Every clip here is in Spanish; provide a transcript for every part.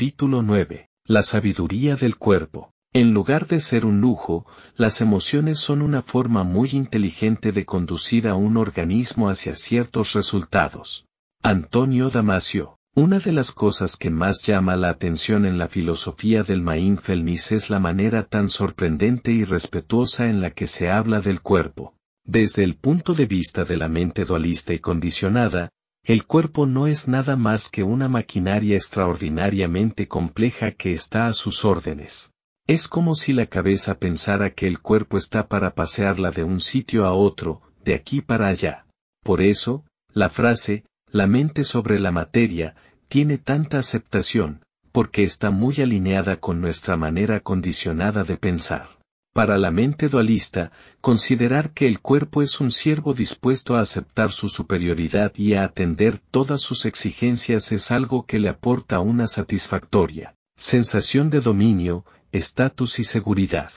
Capítulo 9. La sabiduría del cuerpo. En lugar de ser un lujo, las emociones son una forma muy inteligente de conducir a un organismo hacia ciertos resultados. Antonio Damasio. Una de las cosas que más llama la atención en la filosofía del mindfulness es la manera tan sorprendente y respetuosa en la que se habla del cuerpo. Desde el punto de vista de la mente dualista y condicionada, el cuerpo no es nada más que una maquinaria extraordinariamente compleja que está a sus órdenes. Es como si la cabeza pensara que el cuerpo está para pasearla de un sitio a otro, de aquí para allá. Por eso, la frase, la mente sobre la materia, tiene tanta aceptación, porque está muy alineada con nuestra manera condicionada de pensar. Para la mente dualista, considerar que el cuerpo es un siervo dispuesto a aceptar su superioridad y a atender todas sus exigencias es algo que le aporta una satisfactoria sensación de dominio, estatus y seguridad.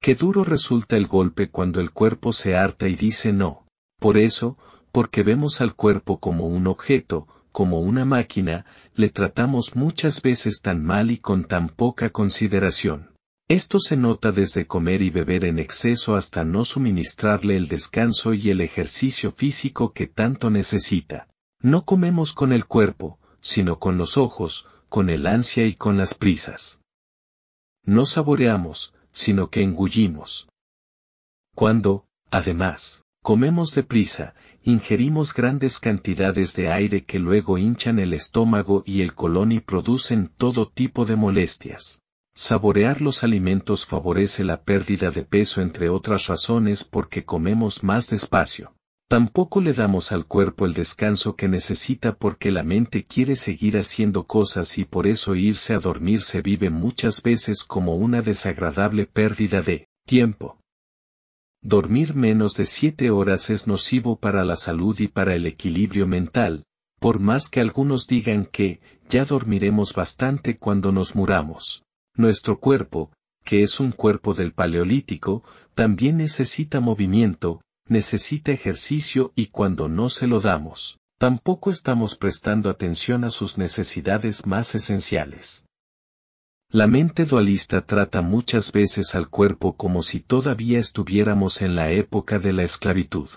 Qué duro resulta el golpe cuando el cuerpo se harta y dice no. Por eso, porque vemos al cuerpo como un objeto, como una máquina, le tratamos muchas veces tan mal y con tan poca consideración. Esto se nota desde comer y beber en exceso hasta no suministrarle el descanso y el ejercicio físico que tanto necesita. No comemos con el cuerpo, sino con los ojos, con el ansia y con las prisas. No saboreamos, sino que engullimos. Cuando, además, comemos deprisa, ingerimos grandes cantidades de aire que luego hinchan el estómago y el colon y producen todo tipo de molestias. Saborear los alimentos favorece la pérdida de peso entre otras razones porque comemos más despacio. Tampoco le damos al cuerpo el descanso que necesita porque la mente quiere seguir haciendo cosas y por eso irse a dormir se vive muchas veces como una desagradable pérdida de tiempo. Dormir menos de siete horas es nocivo para la salud y para el equilibrio mental, por más que algunos digan que, ya dormiremos bastante cuando nos muramos. Nuestro cuerpo, que es un cuerpo del paleolítico, también necesita movimiento, necesita ejercicio y cuando no se lo damos, tampoco estamos prestando atención a sus necesidades más esenciales. La mente dualista trata muchas veces al cuerpo como si todavía estuviéramos en la época de la esclavitud.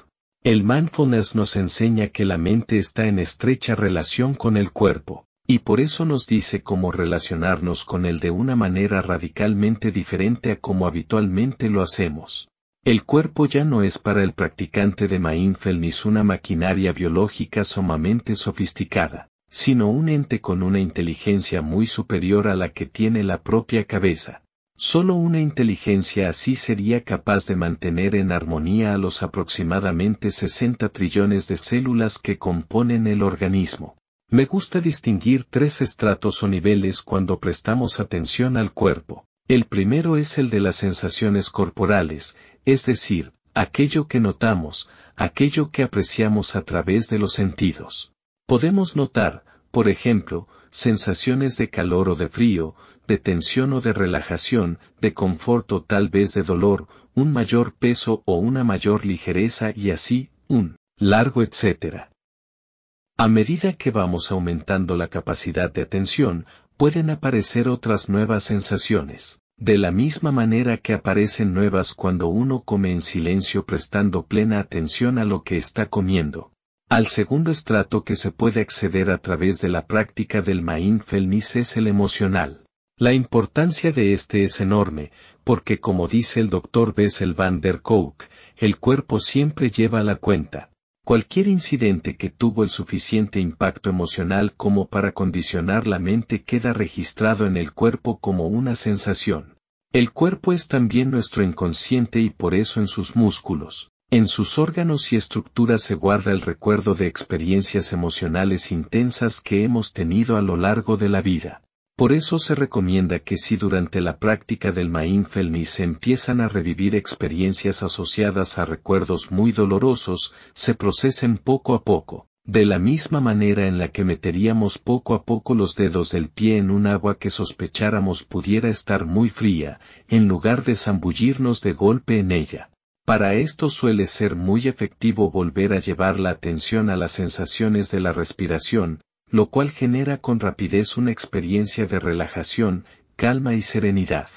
El mindfulness nos enseña que la mente está en estrecha relación con el cuerpo, y por eso nos dice cómo relacionarnos con él de una manera radicalmente diferente a como habitualmente lo hacemos. El cuerpo ya no es para el practicante de mindfulness una maquinaria biológica sumamente sofisticada sino un ente con una inteligencia muy superior a la que tiene la propia cabeza. Solo una inteligencia así sería capaz de mantener en armonía a los aproximadamente 60 trillones de células que componen el organismo. Me gusta distinguir tres estratos o niveles cuando prestamos atención al cuerpo. El primero es el de las sensaciones corporales, es decir, aquello que notamos, aquello que apreciamos a través de los sentidos. Podemos notar, por ejemplo, sensaciones de calor o de frío, de tensión o de relajación, de confort o tal vez de dolor, un mayor peso o una mayor ligereza y así, un largo etcétera. A medida que vamos aumentando la capacidad de atención, pueden aparecer otras nuevas sensaciones, de la misma manera que aparecen nuevas cuando uno come en silencio prestando plena atención a lo que está comiendo. Al segundo estrato que se puede acceder a través de la práctica del mindfulness es el emocional. La importancia de este es enorme, porque como dice el Dr. Bessel van der Kolk, el cuerpo siempre lleva la cuenta. Cualquier incidente que tuvo el suficiente impacto emocional como para condicionar la mente queda registrado en el cuerpo como una sensación. El cuerpo es también nuestro inconsciente y por eso en sus músculos, en sus órganos y estructuras se guarda el recuerdo de experiencias emocionales intensas que hemos tenido a lo largo de la vida. Por eso se recomienda que si durante la práctica del mindfulness se empiezan a revivir experiencias asociadas a recuerdos muy dolorosos, se procesen poco a poco, de la misma manera en la que meteríamos poco a poco los dedos del pie en un agua que sospecháramos pudiera estar muy fría, en lugar de zambullirnos de golpe en ella. Para esto suele ser muy efectivo volver a llevar la atención a las sensaciones de la respiración, lo cual genera con rapidez una experiencia de relajación, calma y serenidad.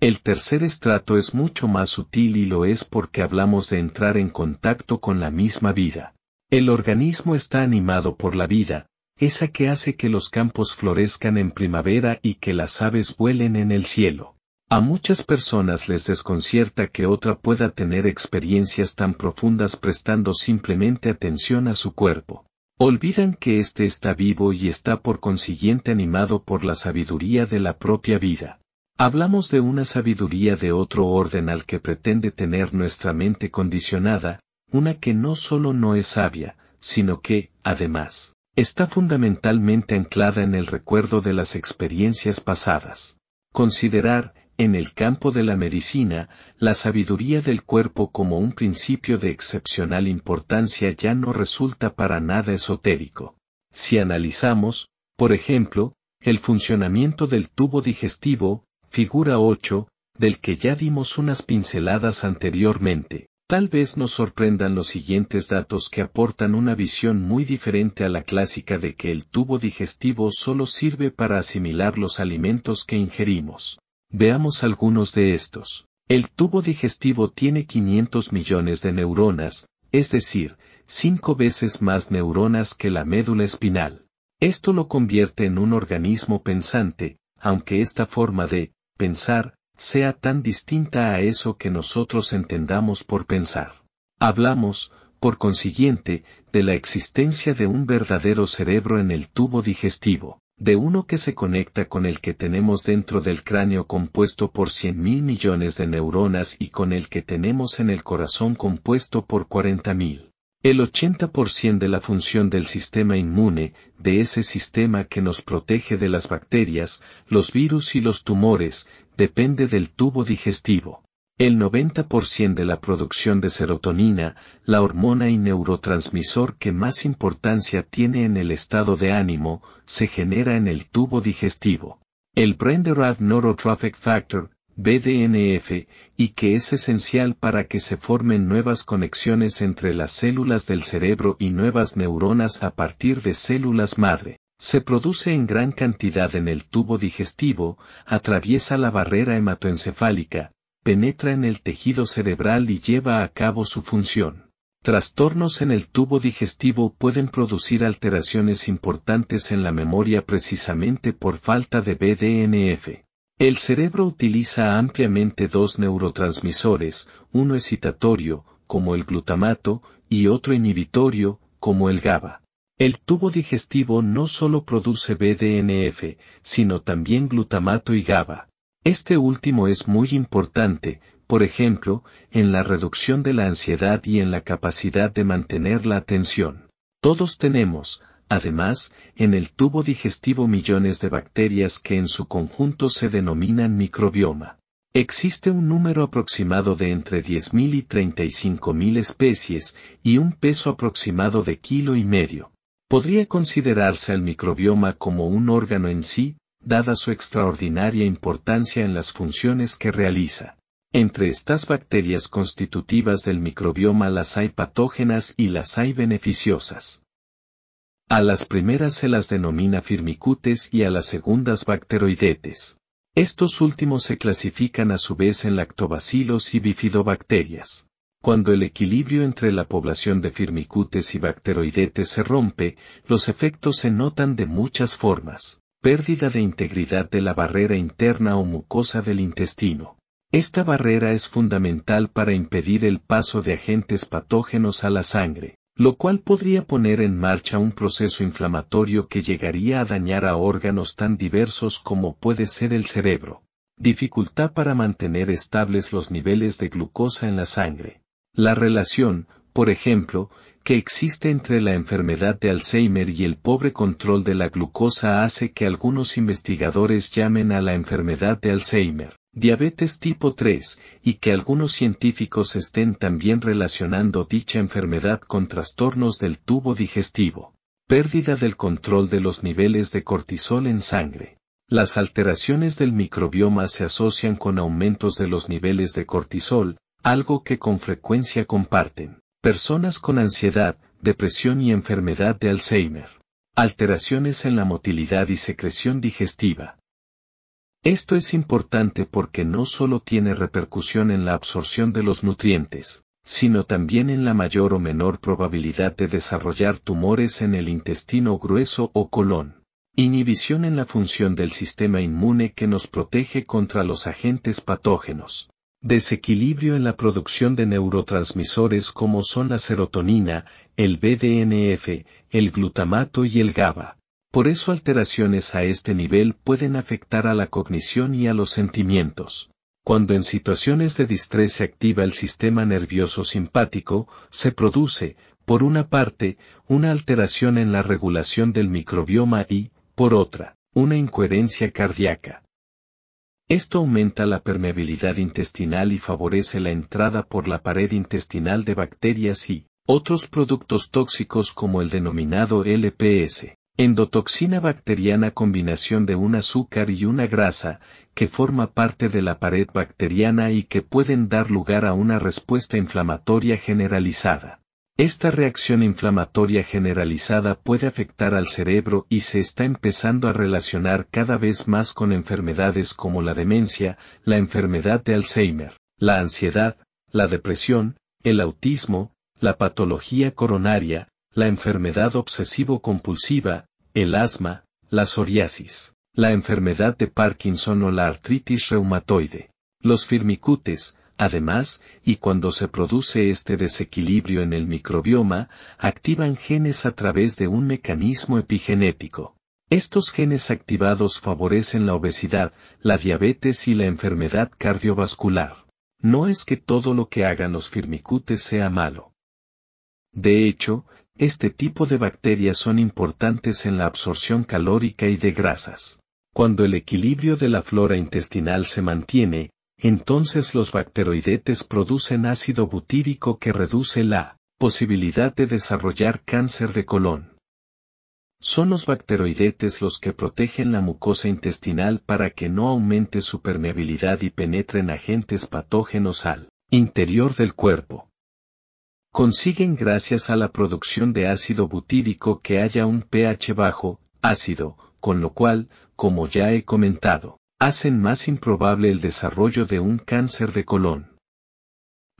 El tercer estrato es mucho más sutil y lo es porque hablamos de entrar en contacto con la misma vida. El organismo está animado por la vida, esa que hace que los campos florezcan en primavera y que las aves vuelen en el cielo. A muchas personas les desconcierta que otra pueda tener experiencias tan profundas prestando simplemente atención a su cuerpo. Olvidan que éste está vivo y está por consiguiente animado por la sabiduría de la propia vida. Hablamos de una sabiduría de otro orden al que pretende tener nuestra mente condicionada, una que no solo no es sabia, sino que, además, está fundamentalmente anclada en el recuerdo de las experiencias pasadas. Considerar, en el campo de la medicina, la sabiduría del cuerpo como un principio de excepcional importancia ya no resulta para nada esotérico. Si analizamos, por ejemplo, el funcionamiento del tubo digestivo, figura 8, del que ya dimos unas pinceladas anteriormente, tal vez nos sorprendan los siguientes datos que aportan una visión muy diferente a la clásica de que el tubo digestivo solo sirve para asimilar los alimentos que ingerimos. Veamos algunos de estos. El tubo digestivo tiene 500 millones de neuronas, es decir, cinco veces más neuronas que la médula espinal. Esto lo convierte en un organismo pensante, aunque esta forma de pensar sea tan distinta a eso que nosotros entendamos por pensar. Hablamos, por consiguiente, de la existencia de un verdadero cerebro en el tubo digestivo de uno que se conecta con el que tenemos dentro del cráneo compuesto por 100 mil millones de neuronas y con el que tenemos en el corazón compuesto por 40 mil. El 80% de la función del sistema inmune, de ese sistema que nos protege de las bacterias, los virus y los tumores, depende del tubo digestivo. El 90% de la producción de serotonina, la hormona y neurotransmisor que más importancia tiene en el estado de ánimo, se genera en el tubo digestivo. El Brain-Derived Neurotrophic Factor, BDNF, y que es esencial para que se formen nuevas conexiones entre las células del cerebro y nuevas neuronas a partir de células madre. Se produce en gran cantidad en el tubo digestivo, atraviesa la barrera hematoencefálica, penetra en el tejido cerebral y lleva a cabo su función. Trastornos en el tubo digestivo pueden producir alteraciones importantes en la memoria precisamente por falta de BDNF. El cerebro utiliza ampliamente dos neurotransmisores, uno excitatorio, como el glutamato, y otro inhibitorio, como el GABA. El tubo digestivo no solo produce BDNF, sino también glutamato y GABA. Este último es muy importante, por ejemplo, en la reducción de la ansiedad y en la capacidad de mantener la atención. Todos tenemos, además, en el tubo digestivo millones de bacterias que en su conjunto se denominan microbioma. Existe un número aproximado de entre 10.000 y 35.000 especies y un peso aproximado de kilo y medio. Podría considerarse al microbioma como un órgano en sí, dada su extraordinaria importancia en las funciones que realiza. Entre estas bacterias constitutivas del microbioma las hay patógenas y las hay beneficiosas. A las primeras se las denomina firmicutes y a las segundas bacteroidetes. Estos últimos se clasifican a su vez en lactobacilos y bifidobacterias. Cuando el equilibrio entre la población de firmicutes y bacteroidetes se rompe, los efectos se notan de muchas formas pérdida de integridad de la barrera interna o mucosa del intestino. Esta barrera es fundamental para impedir el paso de agentes patógenos a la sangre, lo cual podría poner en marcha un proceso inflamatorio que llegaría a dañar a órganos tan diversos como puede ser el cerebro. Dificultad para mantener estables los niveles de glucosa en la sangre. La relación, por ejemplo, que existe entre la enfermedad de Alzheimer y el pobre control de la glucosa hace que algunos investigadores llamen a la enfermedad de Alzheimer diabetes tipo 3, y que algunos científicos estén también relacionando dicha enfermedad con trastornos del tubo digestivo, pérdida del control de los niveles de cortisol en sangre. Las alteraciones del microbioma se asocian con aumentos de los niveles de cortisol, algo que con frecuencia comparten personas con ansiedad, depresión y enfermedad de Alzheimer. Alteraciones en la motilidad y secreción digestiva. Esto es importante porque no solo tiene repercusión en la absorción de los nutrientes, sino también en la mayor o menor probabilidad de desarrollar tumores en el intestino grueso o colon. Inhibición en la función del sistema inmune que nos protege contra los agentes patógenos. Desequilibrio en la producción de neurotransmisores como son la serotonina, el BDNF, el glutamato y el GABA. Por eso alteraciones a este nivel pueden afectar a la cognición y a los sentimientos. Cuando en situaciones de distrés se activa el sistema nervioso simpático, se produce, por una parte, una alteración en la regulación del microbioma y, por otra, una incoherencia cardíaca. Esto aumenta la permeabilidad intestinal y favorece la entrada por la pared intestinal de bacterias y otros productos tóxicos como el denominado LPS, endotoxina bacteriana combinación de un azúcar y una grasa, que forma parte de la pared bacteriana y que pueden dar lugar a una respuesta inflamatoria generalizada. Esta reacción inflamatoria generalizada puede afectar al cerebro y se está empezando a relacionar cada vez más con enfermedades como la demencia, la enfermedad de Alzheimer, la ansiedad, la depresión, el autismo, la patología coronaria, la enfermedad obsesivo-compulsiva, el asma, la psoriasis, la enfermedad de Parkinson o la artritis reumatoide. Los firmicutes, Además, y cuando se produce este desequilibrio en el microbioma, activan genes a través de un mecanismo epigenético. Estos genes activados favorecen la obesidad, la diabetes y la enfermedad cardiovascular. No es que todo lo que hagan los firmicutes sea malo. De hecho, este tipo de bacterias son importantes en la absorción calórica y de grasas. Cuando el equilibrio de la flora intestinal se mantiene, entonces los bacteroidetes producen ácido butírico que reduce la posibilidad de desarrollar cáncer de colon. Son los bacteroidetes los que protegen la mucosa intestinal para que no aumente su permeabilidad y penetren agentes patógenos al interior del cuerpo. Consiguen gracias a la producción de ácido butírico que haya un pH bajo, ácido, con lo cual, como ya he comentado, hacen más improbable el desarrollo de un cáncer de colon.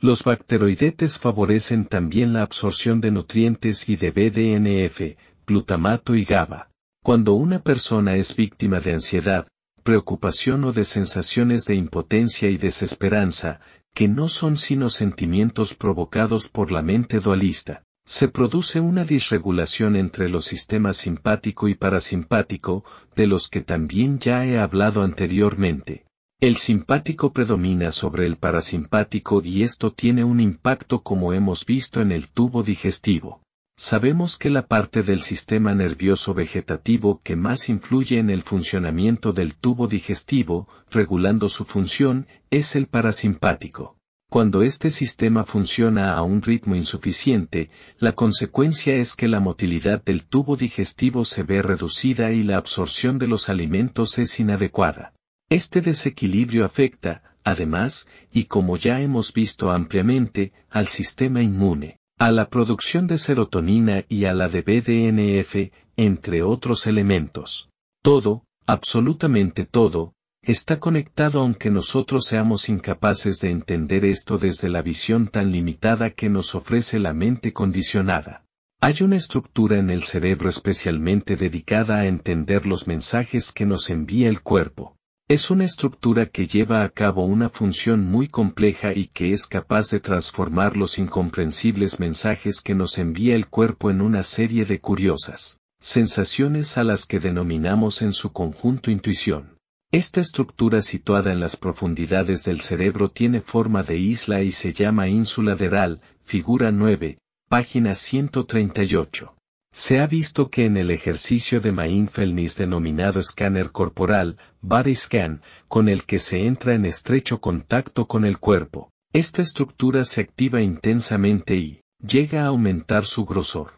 Los bacteroidetes favorecen también la absorción de nutrientes y de BDNF, glutamato y GABA. Cuando una persona es víctima de ansiedad, preocupación o de sensaciones de impotencia y desesperanza, que no son sino sentimientos provocados por la mente dualista, se produce una disregulación entre los sistemas simpático y parasimpático, de los que también ya he hablado anteriormente. El simpático predomina sobre el parasimpático y esto tiene un impacto como hemos visto en el tubo digestivo. Sabemos que la parte del sistema nervioso vegetativo que más influye en el funcionamiento del tubo digestivo, regulando su función, es el parasimpático. Cuando este sistema funciona a un ritmo insuficiente, la consecuencia es que la motilidad del tubo digestivo se ve reducida y la absorción de los alimentos es inadecuada. Este desequilibrio afecta, además, y como ya hemos visto ampliamente, al sistema inmune, a la producción de serotonina y a la de BDNF, entre otros elementos. Todo, absolutamente todo, está conectado aunque nosotros seamos incapaces de entender esto desde la visión tan limitada que nos ofrece la mente condicionada. Hay una estructura en el cerebro especialmente dedicada a entender los mensajes que nos envía el cuerpo. Es una estructura que lleva a cabo una función muy compleja y que es capaz de transformar los incomprensibles mensajes que nos envía el cuerpo en una serie de curiosas sensaciones a las que denominamos en su conjunto intuición. Esta estructura situada en las profundidades del cerebro tiene forma de isla y se llama ínsula deral, figura 9, página 138. Se ha visto que en el ejercicio de mindfulness denominado escáner corporal, body scan, con el que se entra en estrecho contacto con el cuerpo, esta estructura se activa intensamente y llega a aumentar su grosor.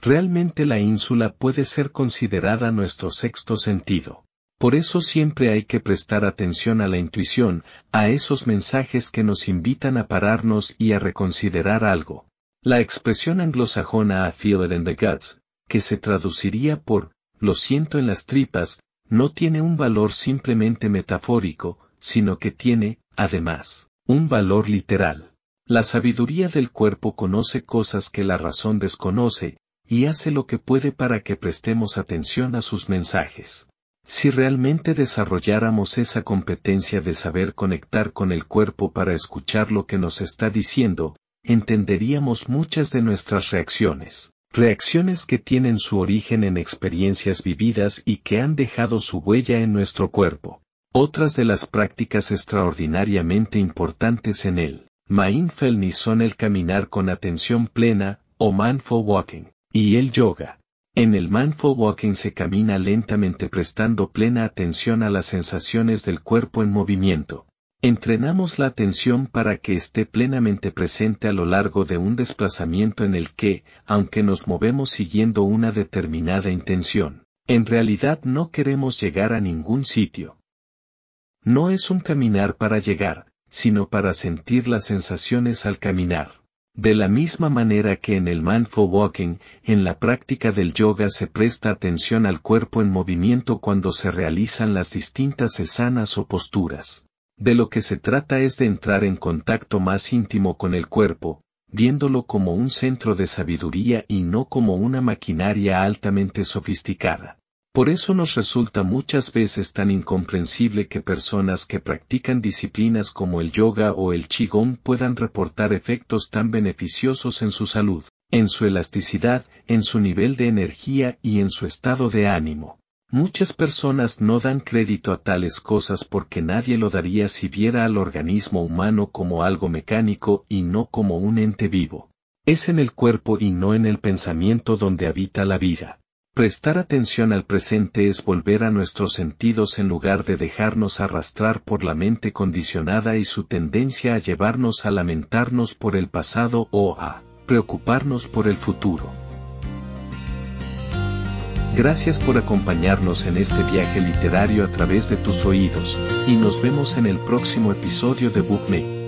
Realmente la ínsula puede ser considerada nuestro sexto sentido. Por eso siempre hay que prestar atención a la intuición, a esos mensajes que nos invitan a pararnos y a reconsiderar algo. La expresión anglosajona a feel it in the guts, que se traduciría por lo siento en las tripas, no tiene un valor simplemente metafórico, sino que tiene, además, un valor literal. La sabiduría del cuerpo conoce cosas que la razón desconoce, y hace lo que puede para que prestemos atención a sus mensajes. Si realmente desarrolláramos esa competencia de saber conectar con el cuerpo para escuchar lo que nos está diciendo, entenderíamos muchas de nuestras reacciones, reacciones que tienen su origen en experiencias vividas y que han dejado su huella en nuestro cuerpo. Otras de las prácticas extraordinariamente importantes en él, mindfulness son el caminar con atención plena, o mindful walking, y el yoga. En el mindful walking se camina lentamente prestando plena atención a las sensaciones del cuerpo en movimiento. Entrenamos la atención para que esté plenamente presente a lo largo de un desplazamiento en el que, aunque nos movemos siguiendo una determinada intención, en realidad no queremos llegar a ningún sitio. No es un caminar para llegar, sino para sentir las sensaciones al caminar. De la misma manera que en el mindful walking, en la práctica del yoga se presta atención al cuerpo en movimiento cuando se realizan las distintas esanas o posturas. De lo que se trata es de entrar en contacto más íntimo con el cuerpo, viéndolo como un centro de sabiduría y no como una maquinaria altamente sofisticada. Por eso nos resulta muchas veces tan incomprensible que personas que practican disciplinas como el yoga o el qigong puedan reportar efectos tan beneficiosos en su salud, en su elasticidad, en su nivel de energía y en su estado de ánimo. Muchas personas no dan crédito a tales cosas porque nadie lo daría si viera al organismo humano como algo mecánico y no como un ente vivo. Es en el cuerpo y no en el pensamiento donde habita la vida. Prestar atención al presente es volver a nuestros sentidos en lugar de dejarnos arrastrar por la mente condicionada y su tendencia a llevarnos a lamentarnos por el pasado o a preocuparnos por el futuro. Gracias por acompañarnos en este viaje literario a través de tus oídos, y nos vemos en el próximo episodio de BookMe.